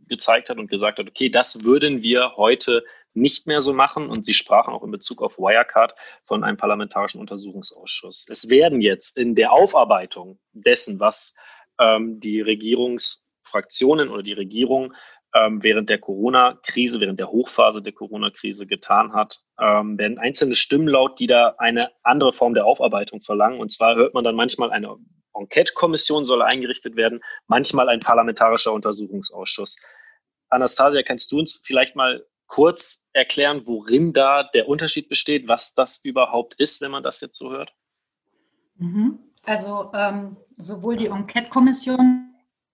Speaker 5: gezeigt hat und gesagt hat, okay, das würden wir heute nicht mehr so machen. Und Sie sprachen auch in Bezug auf Wirecard von einem parlamentarischen Untersuchungsausschuss. Es werden jetzt in der Aufarbeitung dessen, was ähm, die Regierungsfraktionen oder die Regierung ähm, während der Corona-Krise, während der Hochphase der Corona-Krise getan hat, ähm, werden einzelne Stimmen laut, die da eine andere Form der Aufarbeitung verlangen. Und zwar hört man dann manchmal eine Enquete-Kommission soll eingerichtet werden, manchmal ein parlamentarischer Untersuchungsausschuss. Anastasia, kannst du uns vielleicht mal kurz erklären, worin da der Unterschied besteht, was das überhaupt ist, wenn man das jetzt so hört?
Speaker 7: Mhm. Also ähm, sowohl die Enquete-Kommission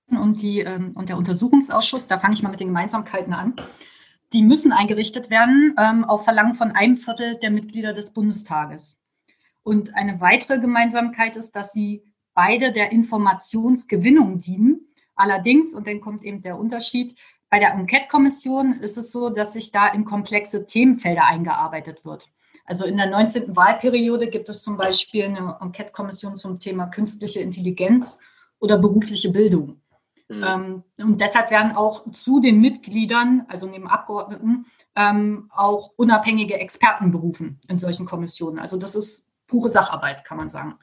Speaker 7: und, ähm, und der Untersuchungsausschuss, da fange ich mal mit den Gemeinsamkeiten an, die müssen eingerichtet werden ähm, auf Verlangen von einem Viertel der Mitglieder des Bundestages. Und eine weitere Gemeinsamkeit ist, dass sie beide der Informationsgewinnung dienen. Allerdings, und dann kommt eben der Unterschied, bei der Enquete-Kommission ist es so, dass sich da in komplexe Themenfelder eingearbeitet wird. Also in der 19. Wahlperiode gibt es zum Beispiel eine Enquete-Kommission zum Thema künstliche Intelligenz oder berufliche Bildung. Mhm. Ähm, und deshalb werden auch zu den Mitgliedern, also neben Abgeordneten, ähm, auch unabhängige Experten berufen in solchen Kommissionen. Also das ist pure Sacharbeit, kann man sagen.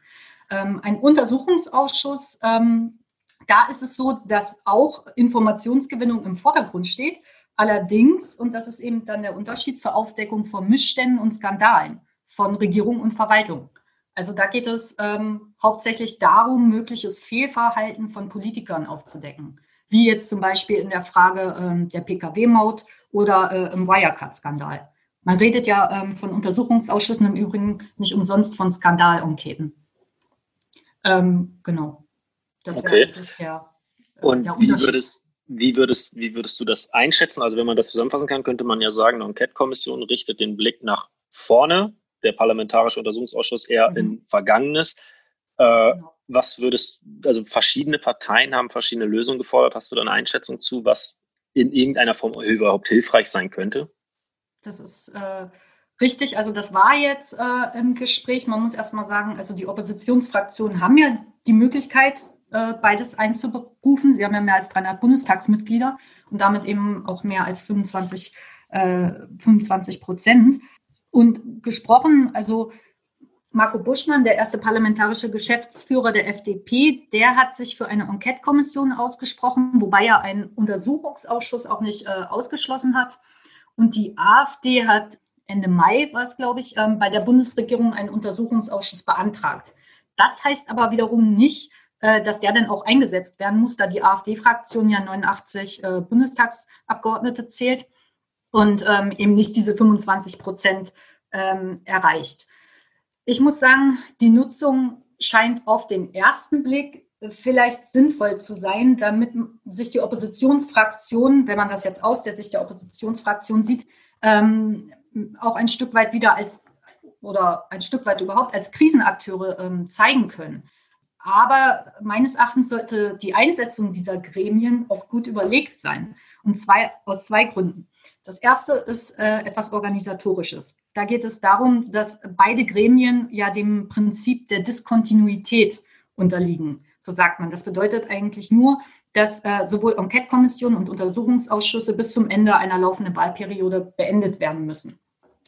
Speaker 7: Ähm, ein Untersuchungsausschuss, ähm, da ist es so, dass auch Informationsgewinnung im Vordergrund steht. Allerdings, und das ist eben dann der Unterschied zur Aufdeckung von Missständen und Skandalen von Regierung und Verwaltung. Also da geht es ähm, hauptsächlich darum, mögliches Fehlverhalten von Politikern aufzudecken, wie jetzt zum Beispiel in der Frage ähm, der Pkw-Maut oder äh, im Wirecard-Skandal. Man redet ja ähm, von Untersuchungsausschüssen im Übrigen nicht umsonst von Skandal-Enqueten. Ähm, genau.
Speaker 5: Das okay. Der, äh, Und wie, würdest, wie, würdest, wie würdest du das einschätzen? Also wenn man das zusammenfassen kann, könnte man ja sagen, eine Enquete-Kommission richtet den Blick nach vorne, der Parlamentarische Untersuchungsausschuss eher mhm. in Vergangenes. Äh, genau. Was würdest, also verschiedene Parteien haben verschiedene Lösungen gefordert. Hast du da eine Einschätzung zu, was in irgendeiner Form überhaupt hilfreich sein könnte?
Speaker 7: Das ist äh, richtig. Also das war jetzt äh, im Gespräch. Man muss erst mal sagen, also die Oppositionsfraktionen haben ja die Möglichkeit, äh, beides einzuberufen. Sie haben ja mehr als 300 Bundestagsmitglieder und damit eben auch mehr als 25, 25 äh, Prozent. Und gesprochen, also Marco Buschmann, der erste parlamentarische Geschäftsführer der FDP, der hat sich für eine Enquete-Kommission ausgesprochen, wobei er einen Untersuchungsausschuss auch nicht äh, ausgeschlossen hat. Und die AfD hat Ende Mai, war es glaube ich, ähm, bei der Bundesregierung einen Untersuchungsausschuss beantragt. Das heißt aber wiederum nicht, äh, dass der dann auch eingesetzt werden muss, da die AfD-Fraktion ja 89 äh, Bundestagsabgeordnete zählt und ähm, eben nicht diese 25 Prozent ähm, erreicht. Ich muss sagen, die Nutzung scheint auf den ersten Blick vielleicht sinnvoll zu sein, damit sich die Oppositionsfraktion, wenn man das jetzt aus der Sicht der Oppositionsfraktion sieht, ähm, auch ein Stück weit wieder als oder ein Stück weit überhaupt als Krisenakteure ähm, zeigen können. Aber meines Erachtens sollte die Einsetzung dieser Gremien auch gut überlegt sein. Und zwei, aus zwei Gründen. Das erste ist äh, etwas Organisatorisches. Da geht es darum, dass beide Gremien ja dem Prinzip der Diskontinuität unterliegen. So sagt man. Das bedeutet eigentlich nur, dass äh, sowohl Enquete-Kommissionen und Untersuchungsausschüsse bis zum Ende einer laufenden Wahlperiode beendet werden müssen.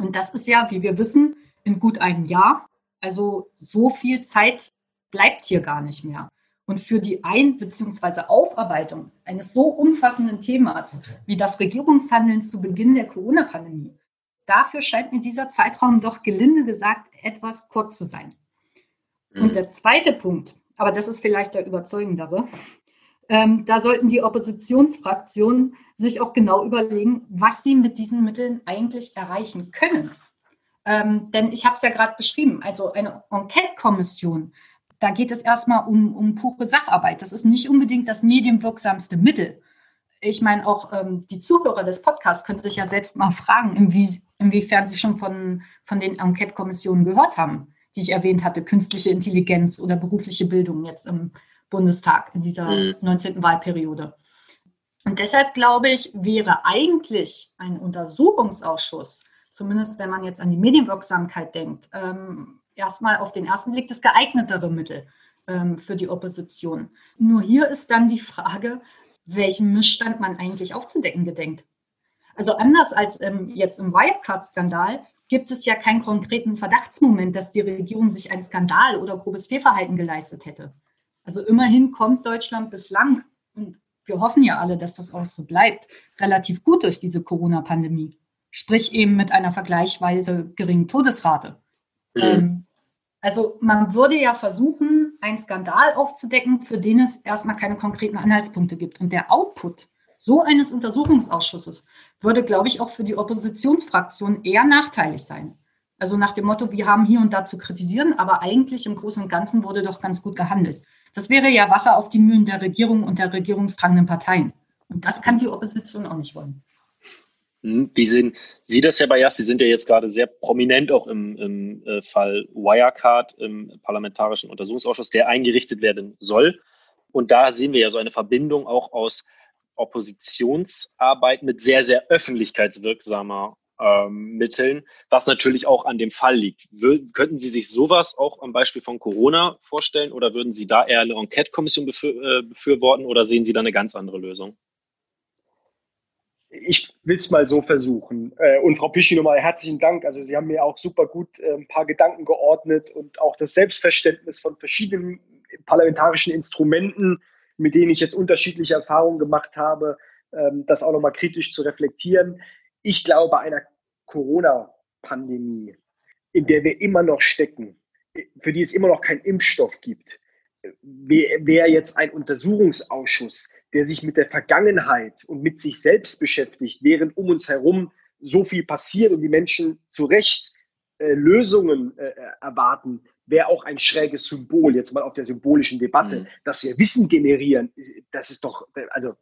Speaker 7: Und das ist ja, wie wir wissen, in gut einem Jahr. Also so viel Zeit bleibt hier gar nicht mehr. Und für die Ein- bzw. Aufarbeitung eines so umfassenden Themas wie das Regierungshandeln zu Beginn der Corona-Pandemie, dafür scheint mir dieser Zeitraum doch gelinde gesagt etwas kurz zu sein. Mhm. Und der zweite Punkt, aber das ist vielleicht der überzeugendere, ähm, da sollten die Oppositionsfraktionen sich auch genau überlegen, was sie mit diesen Mitteln eigentlich erreichen können. Ähm, denn ich habe es ja gerade beschrieben, also eine Enquete-Kommission, da geht es erstmal um, um pure Sacharbeit. Das ist nicht unbedingt das medienwirksamste Mittel. Ich meine, auch ähm, die Zuhörer des Podcasts können sich ja selbst mal fragen, inwie, inwiefern sie schon von, von den Enquete-Kommissionen gehört haben, die ich erwähnt hatte, künstliche Intelligenz oder berufliche Bildung jetzt im Bundestag in dieser mhm. 19. Wahlperiode. Und deshalb glaube ich, wäre eigentlich ein Untersuchungsausschuss, zumindest wenn man jetzt an die Medienwirksamkeit denkt, ähm, erstmal auf den ersten Blick das geeignetere Mittel ähm, für die Opposition. Nur hier ist dann die Frage, welchen Missstand man eigentlich aufzudecken gedenkt. Also anders als ähm, jetzt im Wirecard-Skandal gibt es ja keinen konkreten Verdachtsmoment, dass die Regierung sich einen Skandal oder grobes Fehlverhalten geleistet hätte. Also immerhin kommt Deutschland bislang, und wir hoffen ja alle, dass das auch so bleibt, relativ gut durch diese Corona-Pandemie. Sprich eben mit einer vergleichsweise geringen Todesrate. Mhm. Ähm, also man würde ja versuchen, einen Skandal aufzudecken, für den es erstmal keine konkreten Anhaltspunkte gibt. Und der Output so eines Untersuchungsausschusses würde, glaube ich, auch für die Oppositionsfraktion eher nachteilig sein. Also nach dem Motto, wir haben hier und da zu kritisieren, aber eigentlich im Großen und Ganzen wurde doch ganz gut gehandelt. Das wäre ja Wasser auf die Mühlen der Regierung und der regierungstragenden Parteien. Und das kann die Opposition auch nicht wollen.
Speaker 5: Hm, wie sehen Sie das, Herr Bayas? Sie sind ja jetzt gerade sehr prominent auch im, im äh, Fall Wirecard im Parlamentarischen Untersuchungsausschuss, der eingerichtet werden soll. Und da sehen wir ja so eine Verbindung auch aus Oppositionsarbeit mit sehr, sehr öffentlichkeitswirksamer ähm, Mitteln, was natürlich auch an dem Fall liegt. Wür könnten Sie sich sowas auch am Beispiel von Corona vorstellen oder würden Sie da eher eine Enquete-Kommission befür äh, befürworten oder sehen Sie da eine ganz andere Lösung?
Speaker 6: Ich will es mal so versuchen. Äh, und Frau Pischi, nochmal herzlichen Dank. Also Sie haben mir auch super gut äh, ein paar Gedanken geordnet und auch das Selbstverständnis von verschiedenen parlamentarischen Instrumenten, mit denen ich jetzt unterschiedliche Erfahrungen gemacht habe, ähm, das auch nochmal kritisch zu reflektieren. Ich glaube, einer Corona-Pandemie, in der wir immer noch stecken, für die es immer noch keinen Impfstoff gibt, wäre jetzt ein Untersuchungsausschuss, der sich mit der Vergangenheit und mit sich selbst beschäftigt, während um uns herum so viel passiert und die Menschen zu Recht äh, Lösungen äh, erwarten, wäre auch ein schräges Symbol, jetzt mal auf der symbolischen Debatte, mhm. dass wir Wissen generieren. Das ist doch, also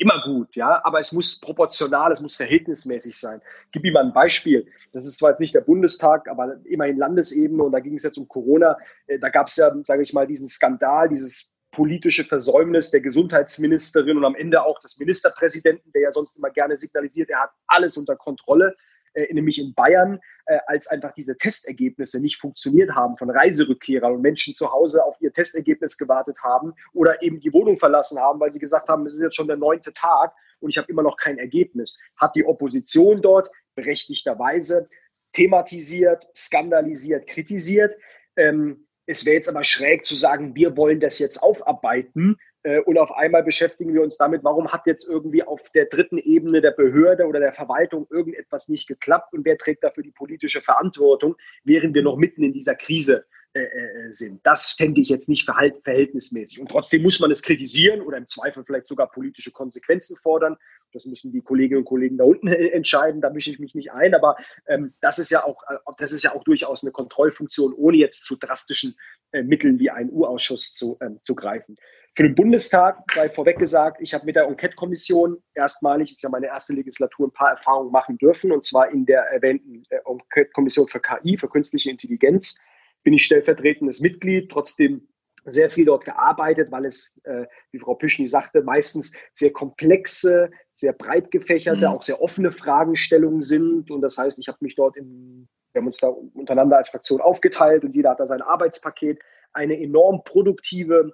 Speaker 6: immer gut, ja, aber es muss proportional, es muss verhältnismäßig sein. Gebe Ihnen mal ein Beispiel. Das ist zwar jetzt nicht der Bundestag, aber immerhin Landesebene und da ging es jetzt um Corona. Äh, da gab es ja, sage ich mal, diesen Skandal, dieses politische Versäumnis der Gesundheitsministerin und am Ende auch des Ministerpräsidenten, der ja sonst immer gerne signalisiert, er hat alles unter Kontrolle äh, nämlich in Bayern, äh, als einfach diese Testergebnisse nicht funktioniert haben von Reiserückkehrern und Menschen zu Hause auf ihr Testergebnis gewartet haben oder eben die Wohnung verlassen haben, weil sie gesagt haben, es ist jetzt schon der neunte Tag und ich habe immer noch kein Ergebnis. Hat die Opposition dort berechtigterweise thematisiert, skandalisiert, kritisiert. Ähm, es wäre jetzt aber schräg zu sagen, wir wollen das jetzt aufarbeiten und auf einmal beschäftigen wir uns damit, warum hat jetzt irgendwie auf der dritten Ebene der Behörde oder der Verwaltung irgendetwas nicht geklappt und wer trägt dafür die politische Verantwortung, während wir noch mitten in dieser Krise äh, äh, sind. Das fände ich jetzt nicht verhältnismäßig. Und trotzdem muss man es kritisieren oder im Zweifel vielleicht sogar politische Konsequenzen fordern. Das müssen die Kolleginnen und Kollegen da unten entscheiden, da mische ich mich nicht ein. Aber ähm, das, ist ja auch, das ist ja auch durchaus eine Kontrollfunktion, ohne jetzt zu drastischen äh, Mitteln wie einen U-Ausschuss zu, ähm, zu greifen. Für den Bundestag sei vorweg gesagt, ich habe mit der Enquete-Kommission erstmalig, ist ja meine erste Legislatur, ein paar Erfahrungen machen dürfen, und zwar in der erwähnten äh, Enquete-Kommission für KI, für künstliche Intelligenz, bin ich stellvertretendes Mitglied, trotzdem sehr viel dort gearbeitet, weil es, äh, wie Frau Pischny sagte, meistens sehr komplexe, sehr breit gefächerte, mhm. auch sehr offene Fragestellungen sind. Und das heißt, ich habe mich dort in, wir haben uns da untereinander als Fraktion aufgeteilt und jeder hat da sein Arbeitspaket. Eine enorm produktive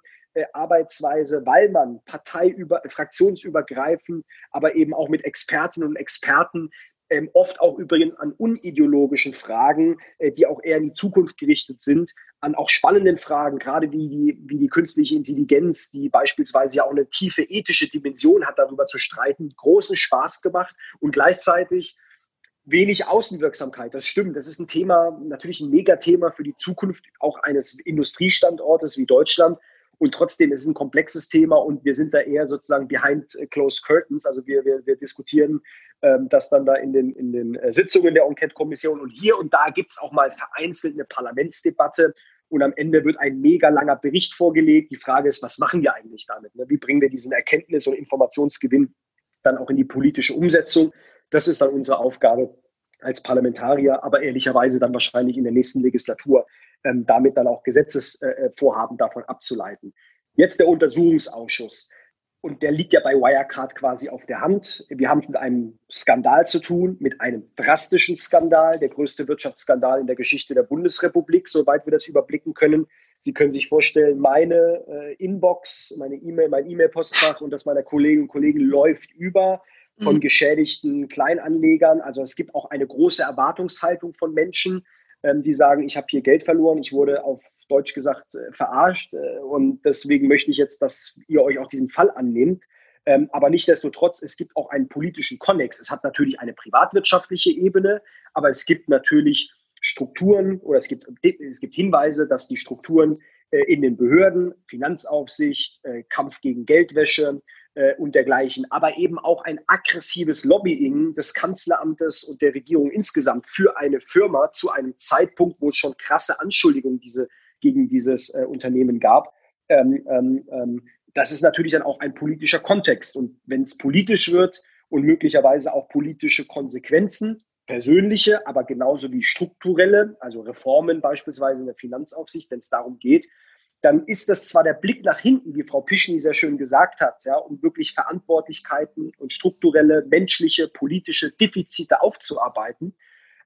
Speaker 6: Arbeitsweise, weil man parteiüber, fraktionsübergreifend, aber eben auch mit Expertinnen und Experten ähm, oft auch übrigens an unideologischen Fragen, äh, die auch eher in die Zukunft gerichtet sind, an auch spannenden Fragen, gerade wie die, wie die künstliche Intelligenz, die beispielsweise ja auch eine tiefe ethische Dimension hat, darüber zu streiten, großen Spaß gemacht und gleichzeitig wenig Außenwirksamkeit. Das stimmt. Das ist ein Thema, natürlich ein Megathema für die Zukunft auch eines Industriestandortes wie Deutschland. Und trotzdem ist es ein komplexes Thema und wir sind da eher sozusagen behind closed curtains. Also wir, wir, wir diskutieren ähm, das dann da in den, in den äh, Sitzungen der Enquete-Kommission. Und hier und da gibt es auch mal vereinzelt eine Parlamentsdebatte. Und am Ende wird ein mega langer Bericht vorgelegt. Die Frage ist, was machen wir eigentlich damit? Ne? Wie bringen wir diesen Erkenntnis- und Informationsgewinn dann auch in die politische Umsetzung? Das ist dann unsere Aufgabe als Parlamentarier, aber ehrlicherweise dann wahrscheinlich in der nächsten Legislatur ähm, damit dann auch Gesetzesvorhaben äh, davon abzuleiten. Jetzt der Untersuchungsausschuss. Und der liegt ja bei Wirecard quasi auf der Hand. Wir haben es mit einem Skandal zu tun, mit einem drastischen Skandal, der größte Wirtschaftsskandal in der Geschichte der Bundesrepublik, soweit wir das überblicken können. Sie können sich vorstellen, meine äh, Inbox, meine E-Mail, mein E-Mail-Postfach und das meiner Kolleginnen und Kollegen läuft über von mhm. geschädigten Kleinanlegern. Also es gibt auch eine große Erwartungshaltung von Menschen, die sagen, ich habe hier Geld verloren, ich wurde auf Deutsch gesagt äh, verarscht äh, und deswegen möchte ich jetzt, dass ihr euch auch diesen Fall annehmt. Ähm, aber nichtdestotrotz, es gibt auch einen politischen Konnex. Es hat natürlich eine privatwirtschaftliche Ebene, aber es gibt natürlich Strukturen oder es gibt, es gibt Hinweise, dass die Strukturen äh, in den Behörden, Finanzaufsicht, Kampf gegen Geldwäsche, äh, und dergleichen, aber eben auch ein aggressives Lobbying des Kanzleramtes und der Regierung insgesamt für eine Firma zu einem Zeitpunkt, wo es schon krasse Anschuldigungen diese, gegen dieses äh, Unternehmen gab. Ähm, ähm, ähm, das ist natürlich dann auch ein politischer Kontext. Und wenn es politisch wird und möglicherweise auch politische Konsequenzen, persönliche, aber genauso wie strukturelle, also Reformen beispielsweise in der Finanzaufsicht, wenn es darum geht, dann ist das zwar der Blick nach hinten, wie Frau Pischny sehr schön gesagt hat, ja, um wirklich Verantwortlichkeiten und strukturelle, menschliche, politische Defizite aufzuarbeiten.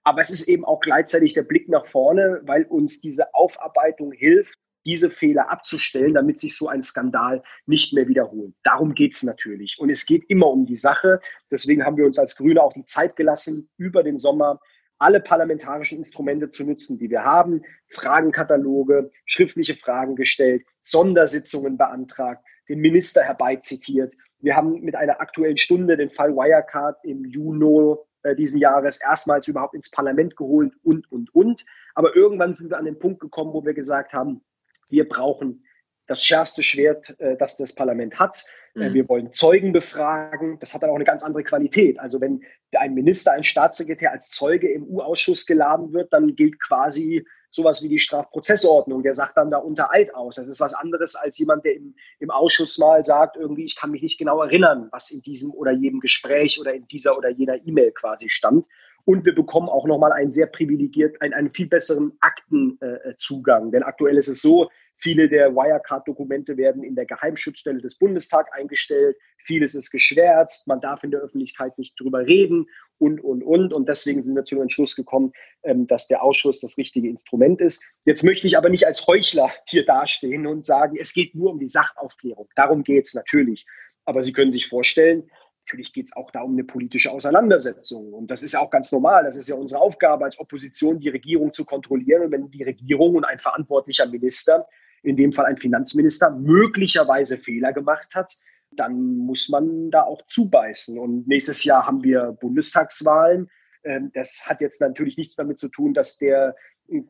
Speaker 6: Aber es ist eben auch gleichzeitig der Blick nach vorne, weil uns diese Aufarbeitung hilft, diese Fehler abzustellen, damit sich so ein Skandal nicht mehr wiederholt. Darum geht es natürlich. Und es geht immer um die Sache. Deswegen haben wir uns als Grüne auch die Zeit gelassen, über den Sommer alle parlamentarischen Instrumente zu nutzen, die wir haben, Fragenkataloge, schriftliche Fragen gestellt, Sondersitzungen beantragt, den Minister herbeizitiert. Wir haben mit einer aktuellen Stunde den Fall Wirecard im Juni äh, diesen Jahres erstmals überhaupt ins Parlament geholt und, und, und. Aber irgendwann sind wir an den Punkt gekommen, wo wir gesagt haben, wir brauchen das schärfste Schwert, äh, das das Parlament hat. Äh, mhm. Wir wollen Zeugen befragen. Das hat dann auch eine ganz andere Qualität. Also wenn ein Minister, ein Staatssekretär als Zeuge im U-Ausschuss geladen wird, dann gilt quasi sowas wie die Strafprozessordnung. Der sagt dann da unter Eid aus. Das ist was anderes als jemand, der im, im Ausschuss mal sagt, irgendwie, ich kann mich nicht genau erinnern, was in diesem oder jedem Gespräch oder in dieser oder jener E-Mail quasi stand. Und wir bekommen auch nochmal einen sehr privilegiert, einen, einen viel besseren Aktenzugang. Äh, Denn aktuell ist es so, Viele der Wirecard-Dokumente werden in der Geheimschutzstelle des Bundestags eingestellt. Vieles ist geschwärzt. Man darf in der Öffentlichkeit nicht drüber reden und, und, und. Und deswegen sind wir zu dem Entschluss gekommen, ähm, dass der Ausschuss das richtige Instrument ist. Jetzt möchte ich aber nicht als Heuchler hier dastehen und sagen, es geht nur um die Sachaufklärung. Darum geht es natürlich. Aber Sie können sich vorstellen, Natürlich geht es auch da um eine politische Auseinandersetzung. Und das ist ja auch ganz normal. Das ist ja unsere Aufgabe als Opposition, die Regierung zu kontrollieren. Und wenn die Regierung und ein verantwortlicher Minister in dem Fall ein Finanzminister, möglicherweise Fehler gemacht hat, dann muss man da auch zubeißen. Und nächstes Jahr haben wir Bundestagswahlen. Ähm, das hat jetzt natürlich nichts damit zu tun, dass der äh,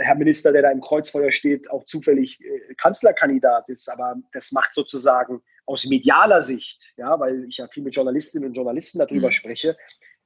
Speaker 6: Herr Minister, der da im Kreuzfeuer steht, auch zufällig äh, Kanzlerkandidat ist. Aber das macht sozusagen aus medialer Sicht, ja, weil ich ja viel mit Journalistinnen und Journalisten darüber mhm. spreche,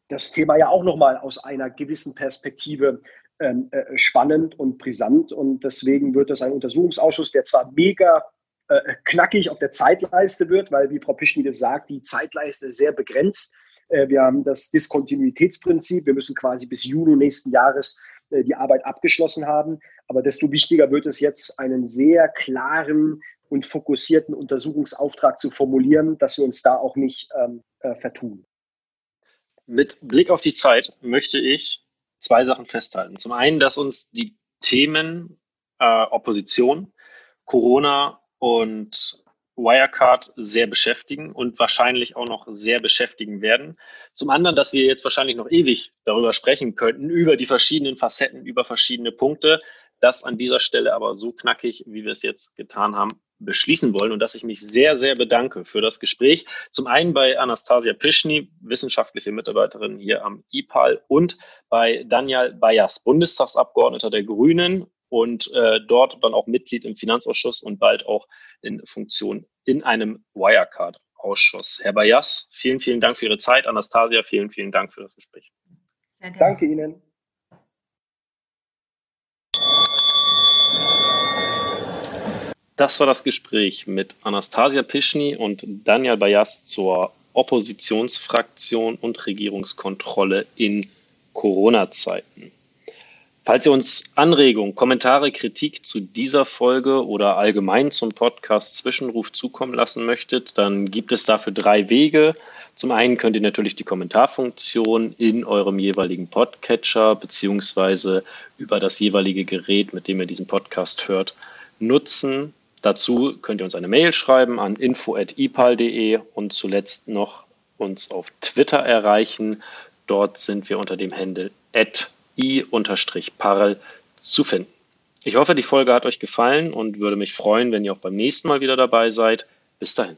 Speaker 6: das Thema ja auch nochmal aus einer gewissen Perspektive ähm, äh, spannend und brisant. Und deswegen wird das ein Untersuchungsausschuss, der zwar mega äh, knackig auf der Zeitleiste wird, weil, wie Frau Pischnide sagt, die Zeitleiste ist sehr begrenzt. Äh, wir haben das Diskontinuitätsprinzip. Wir müssen quasi bis Juni nächsten Jahres die Arbeit abgeschlossen haben. Aber desto wichtiger wird es jetzt, einen sehr klaren und fokussierten Untersuchungsauftrag zu formulieren, dass wir uns da auch nicht ähm, äh, vertun.
Speaker 5: Mit Blick auf die Zeit möchte ich zwei Sachen festhalten. Zum einen, dass uns die Themen äh, Opposition, Corona und Wirecard sehr beschäftigen und wahrscheinlich auch noch sehr beschäftigen werden. Zum anderen, dass wir jetzt wahrscheinlich noch ewig darüber sprechen könnten, über die verschiedenen Facetten, über verschiedene Punkte. Das an dieser Stelle aber so knackig, wie wir es jetzt getan haben, beschließen wollen und dass ich mich sehr, sehr bedanke für das Gespräch. Zum einen bei Anastasia Pischny, wissenschaftliche Mitarbeiterin hier am IPAL und bei Daniel Bayas, Bundestagsabgeordneter der Grünen und äh, dort dann auch Mitglied im Finanzausschuss und bald auch in Funktion in einem Wirecard-Ausschuss. Herr Bayas, vielen, vielen Dank für Ihre Zeit. Anastasia, vielen, vielen Dank für das Gespräch.
Speaker 6: Danke Ihnen.
Speaker 5: Das war das Gespräch mit Anastasia Pischny und Daniel Bayas zur Oppositionsfraktion und Regierungskontrolle in Corona-Zeiten. Falls ihr uns Anregungen, Kommentare, Kritik zu dieser Folge oder allgemein zum Podcast Zwischenruf zukommen lassen möchtet, dann gibt es dafür drei Wege. Zum einen könnt ihr natürlich die Kommentarfunktion in eurem jeweiligen Podcatcher beziehungsweise über das jeweilige Gerät, mit dem ihr diesen Podcast hört, nutzen. Dazu könnt ihr uns eine Mail schreiben an info.ipal.de und zuletzt noch uns auf Twitter erreichen. Dort sind wir unter dem Handle i-parl zu finden. Ich hoffe, die Folge hat euch gefallen und würde mich freuen, wenn ihr auch beim nächsten Mal wieder dabei seid. Bis dahin.